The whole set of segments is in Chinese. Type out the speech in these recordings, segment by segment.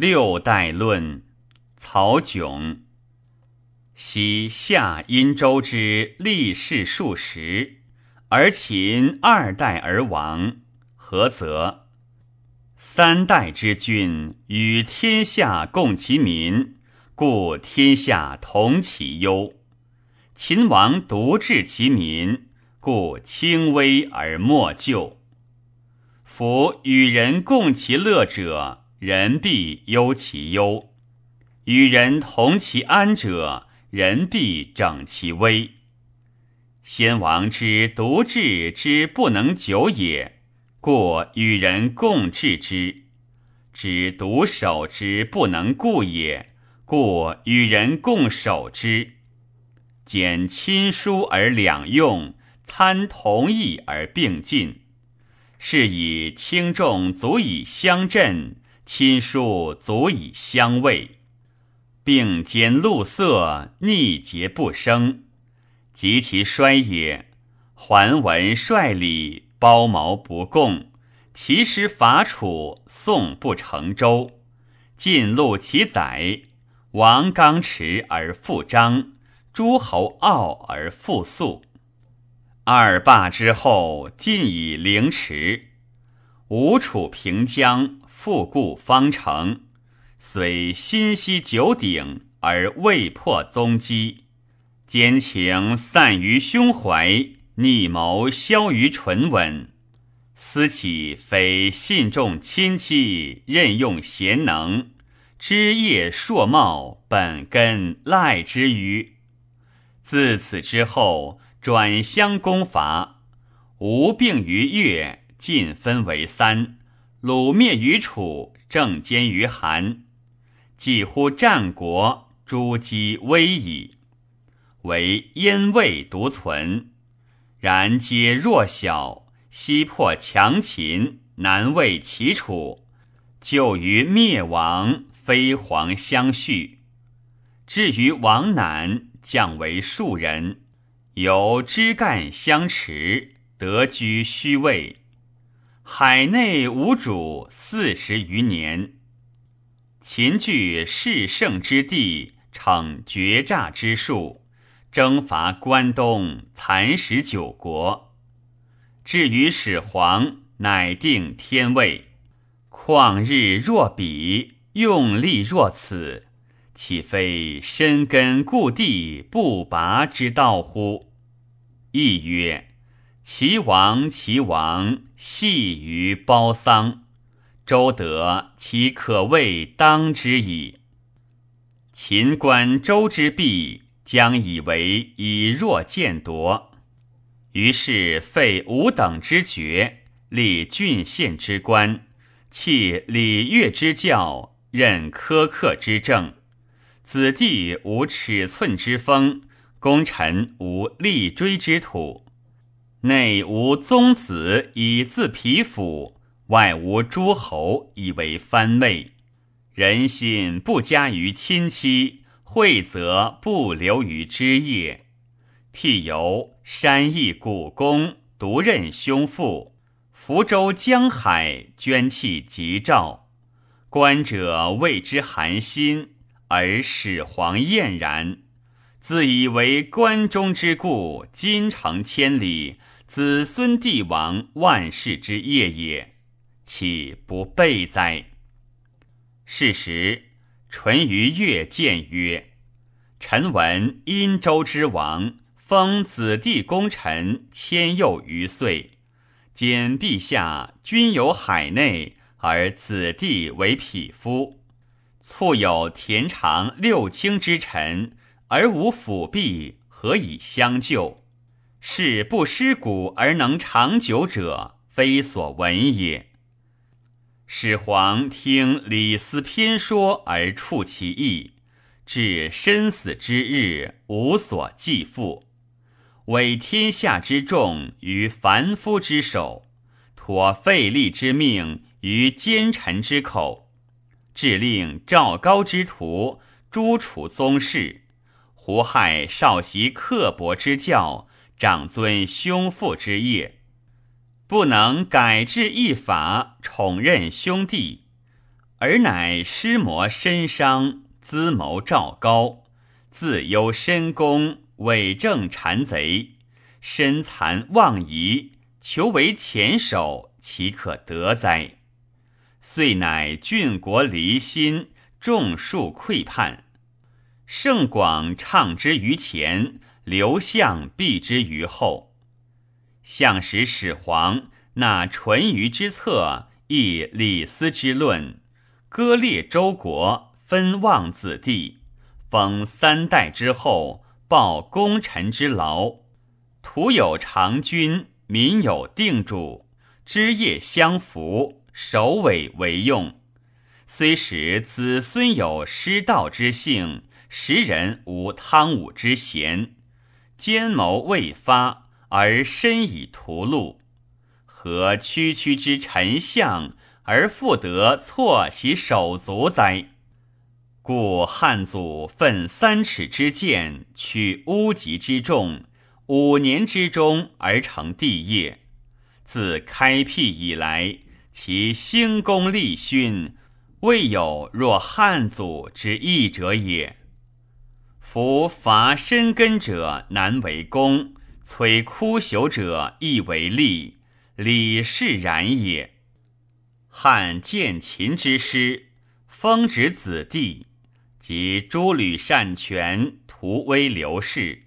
六代论，曹炯。昔夏殷周之立世数十，而秦二代而亡，何则？三代之君与天下共其民，故天下同其忧；秦王独治其民，故轻微而莫救。夫与人共其乐者，人必忧其忧；与人同其安者，人必整其危。先王之独治之不能久也，故与人共治之；之独守之不能固也，故与人共守之。兼亲疏而两用，参同义而并进。是以轻重足以相振，亲疏足以相慰，并兼露色，逆节不生。及其衰也，桓文率礼，包茅不贡，其师伐楚，宋不成周，晋录其宰，王刚持而复张，诸侯傲而复肃。二霸之后，晋以凌迟，吴楚平江，复固方城，虽心息九鼎，而未破宗基。奸情散于胸怀，逆谋消于唇吻。思起非信重亲戚，任用贤能，枝叶硕茂，本根赖之于。自此之后。转相攻伐，吴病于越，晋分为三；鲁灭于楚，郑兼于韩。几乎战国，诸姬危矣。唯燕魏独存，然皆弱小。西破强秦，南魏齐楚，就于灭亡，飞黄相续。至于王南，降为庶人。由枝干相持，得居虚位。海内无主四十余年。秦据势胜之地，逞绝诈之术，征伐关东，蚕食九国。至于始皇，乃定天位。旷日若彼，用力若此。岂非深根固地不拔之道乎？亦曰：齐王，齐王，系于包桑。周德，其可谓当之矣。秦观周之弊，将以为以弱见夺，于是废五等之爵，立郡县之官，弃礼乐之教，任苛刻之政。子弟无尺寸之风，功臣无立锥之土，内无宗子以自皮肤，外无诸侯以为藩位。人心不加于亲戚，惠则不留于枝叶。譬由山邑古公，独任兄父；福州江海，捐弃吉兆。观者谓之寒心。而始皇厌然，自以为关中之故，京城千里，子孙帝王万世之业也，岂不备哉？是时，淳于越谏曰：“臣闻殷周之王封子弟功臣千幼余岁，今陛下君有海内，而子弟为匹夫。”促有田常六卿之臣，而无辅弼，何以相救？是不失古而能长久者，非所闻也。始皇听李斯偏说而触其意，至身死之日，无所继父，委天下之重于凡夫之手，托费力之命于奸臣之口。致令赵高之徒诛楚宗室，胡亥少习刻薄之教，长尊兄父之业，不能改制一法，宠任兄弟，而乃师魔身伤，资谋赵高，自忧深功，伪证谗贼，身残妄疑，求为前首，岂可得哉？遂乃郡国离心，众数溃叛。盛广唱之于前，刘向避之于后。向使始皇纳淳于之策，议李斯之论。割裂周国，分望子弟，封三代之后，报功臣之劳。土有长君，民有定主，枝叶相扶，首尾为用。虽使子孙有失道之性，时人无汤武之贤，奸谋未发，而身已屠戮，何区区之臣相？而复得错其手足哉？故汉祖奋三尺之剑，取乌棘之众，五年之中而成帝业。自开辟以来，其兴功立勋，未有若汉祖之义者也。夫伐深根者难为功，摧枯朽者易为利，理是然也。汉建秦之师，封植子弟，及诸吕擅权，图威刘氏，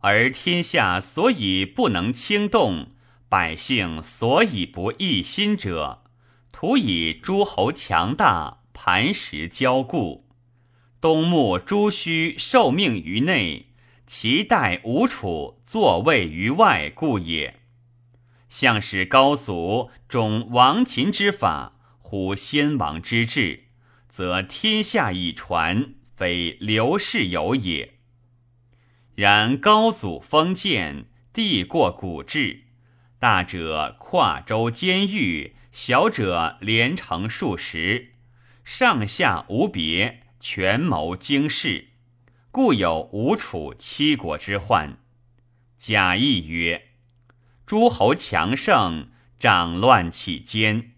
而天下所以不能轻动，百姓所以不异心者，图以诸侯强大，磐石骄固，东牧朱须受命于内，其代吴楚坐位于外故也。向使高祖种王秦之法。乎先王之治，则天下已传，非刘氏有也。然高祖封建，帝过古制，大者跨州监狱，小者连城数十，上下无别，权谋经世，故有吴楚七国之患。贾谊曰：诸侯强盛，长乱起奸。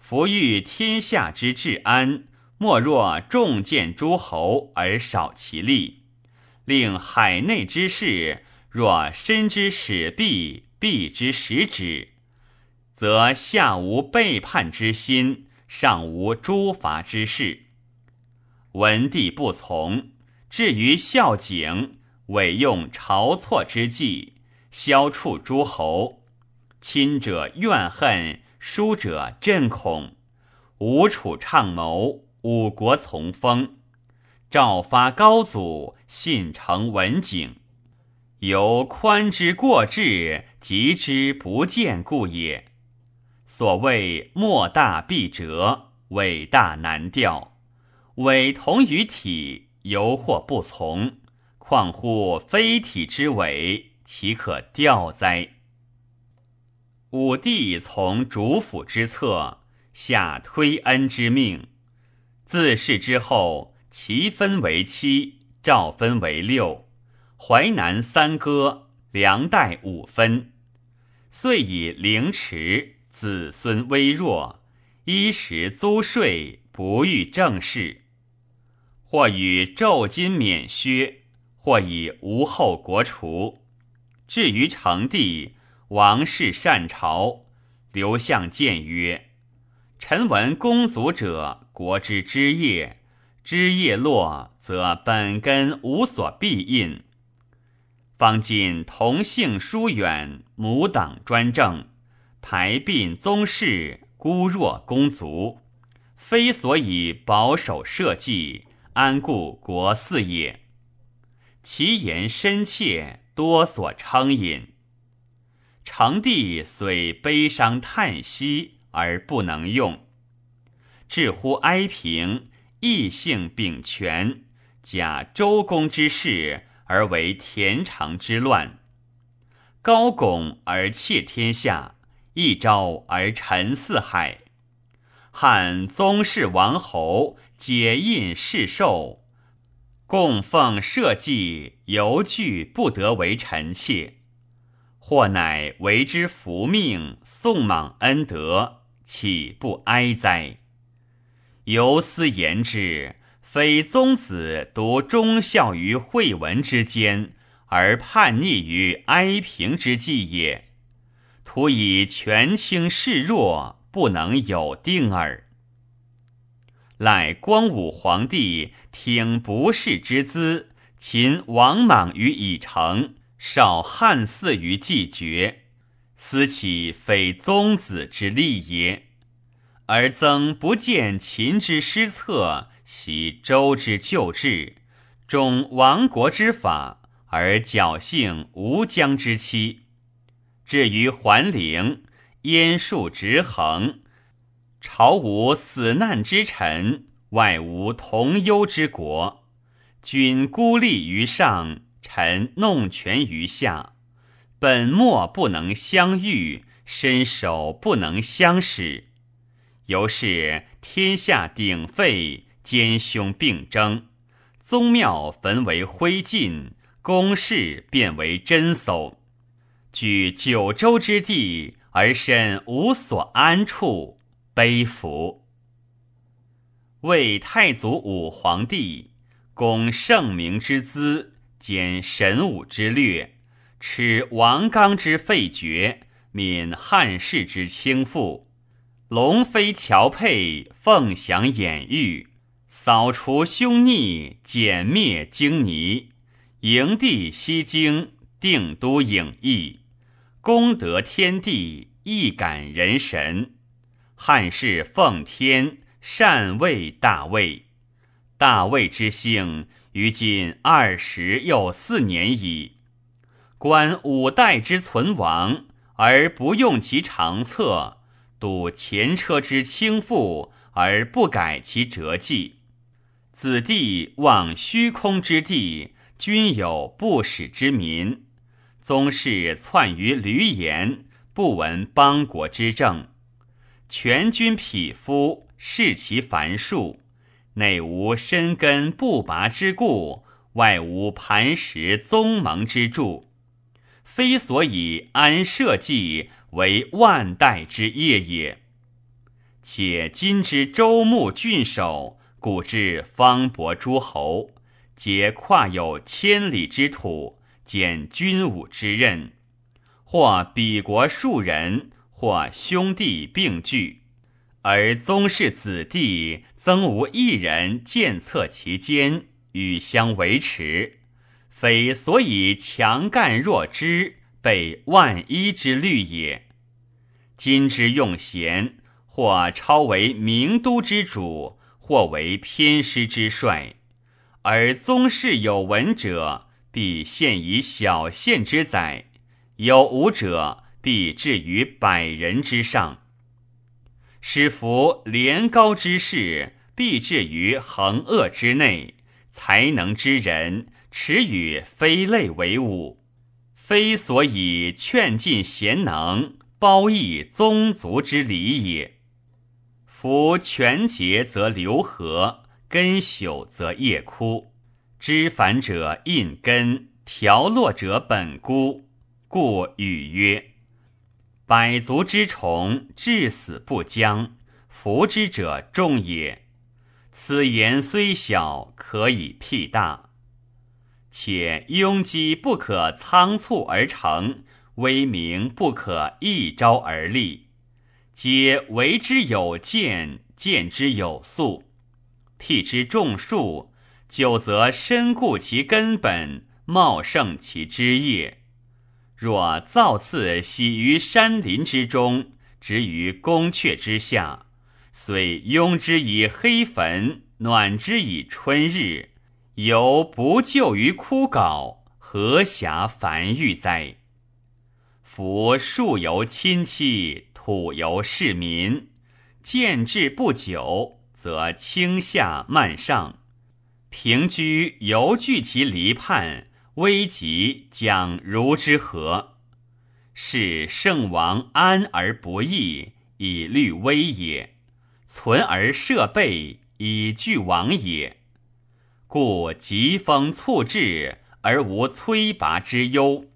夫欲天下之治安，莫若重建诸侯而少其力；令海内之事，若身之使弊，必之使止，则下无背叛之心，上无诛伐之事。文帝不从，至于孝景，委用晁错之计，消除诸侯，亲者怨恨。疏者震恐，吴楚倡谋，五国从风。诏发高祖，信成文景，由宽之过至，急之不见故也。所谓莫大必折，伟大难调。伟同于体，犹或不从，况乎非体之伟，岂可调哉？武帝从主辅之策，下推恩之命。自是之后，齐分为七，赵分为六，淮南三割，梁代五分。遂以凌迟，子孙微弱，衣食租税，不遇政事。或与昼金免削，或以无后国除。至于成帝。王室善朝，刘向谏曰：“臣闻公族者，国之枝叶，枝叶落，则本根无所必应。方今同姓疏远，母党专政，排并宗室，孤弱公族，非所以保守社稷，安固国四也。其言深切，多所称引。”成帝虽悲伤叹息而不能用，至乎哀平，异姓秉权，假周公之事而为田常之乱。高拱而窃天下，一朝而臣四海。汉宗室王侯解印世寿，供奉社稷，犹惧不得为臣妾。或乃为之福命，送莽恩德，岂不哀哉？由斯言之，非宗子独忠孝于惠文之间，而叛逆于哀平之际也。徒以权倾势弱，不能有定耳。乃光武皇帝听不世之资，秦王莽于已成，少汉嗣于既绝，思其非宗子之利也。而曾不见秦之失策，袭周之旧制，重亡国之法，而侥幸吴江之期。至于桓灵，燕数直衡，朝无死难之臣，外无同忧之国。君孤立于上，臣弄权于下，本末不能相遇，身手不能相使。由是天下鼎沸，奸凶并争，宗庙焚为灰烬，宫室变为真叟。居九州之地，而身无所安处，悲服。魏太祖武皇帝，攻圣明之资，兼神武之略，持王纲之废绝，免汉室之倾覆。龙飞乔佩，凤翔掩玉，扫除凶逆，歼灭荆泥，营地西京，定都颍邑，功德天地，义感人神。汉室奉天，禅位大魏。大魏之兴，于今二十又四年矣。观五代之存亡，而不用其长策。睹前车之倾覆而不改其辙迹，子弟望虚空之地，均有不使之民。宗室窜于闾阎，不闻邦国之政。全军匹夫，视其繁数，内无深根不拔之故，外无磐石宗盟之助。非所以安社稷为万代之业也。且今之周穆郡守，古之方伯诸侯，皆跨有千里之土，兼军武之任，或比国数人，或兄弟并聚，而宗室子弟曾无一人见策其间，与相维持。非所以强干弱枝，备万一之虑也。今之用贤，或超为名都之主，或为偏师之帅，而宗室有闻者，必献以小县之宰；有无者，必至于百人之上。使夫廉高之士，必至于横恶之内；才能之人。耻与非类为伍，非所以劝进贤能，褒义宗族之礼也。夫权节则流和，根朽则叶枯。知繁者印根，条落者本孤。故语曰：百足之虫，至死不僵，服之者众也。此言虽小，可以辟大。且庸机不可仓促而成，威名不可一朝而立，皆为之有见，见之有素，辟之众数，久则深固其根本，茂盛其枝叶。若造次徙于山林之中，植于宫阙之下，虽拥之以黑坟，暖之以春日。犹不救于枯槁，何暇繁育哉？夫树由亲戚，土由市民，见志不久，则轻下慢上；平居犹惧其离畔，危急将如之何？是圣王安而不易，以虑危也；存而设备，以惧亡也。故疾风猝至而无摧拔之忧，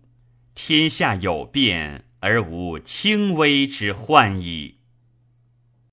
天下有变而无轻微之患矣。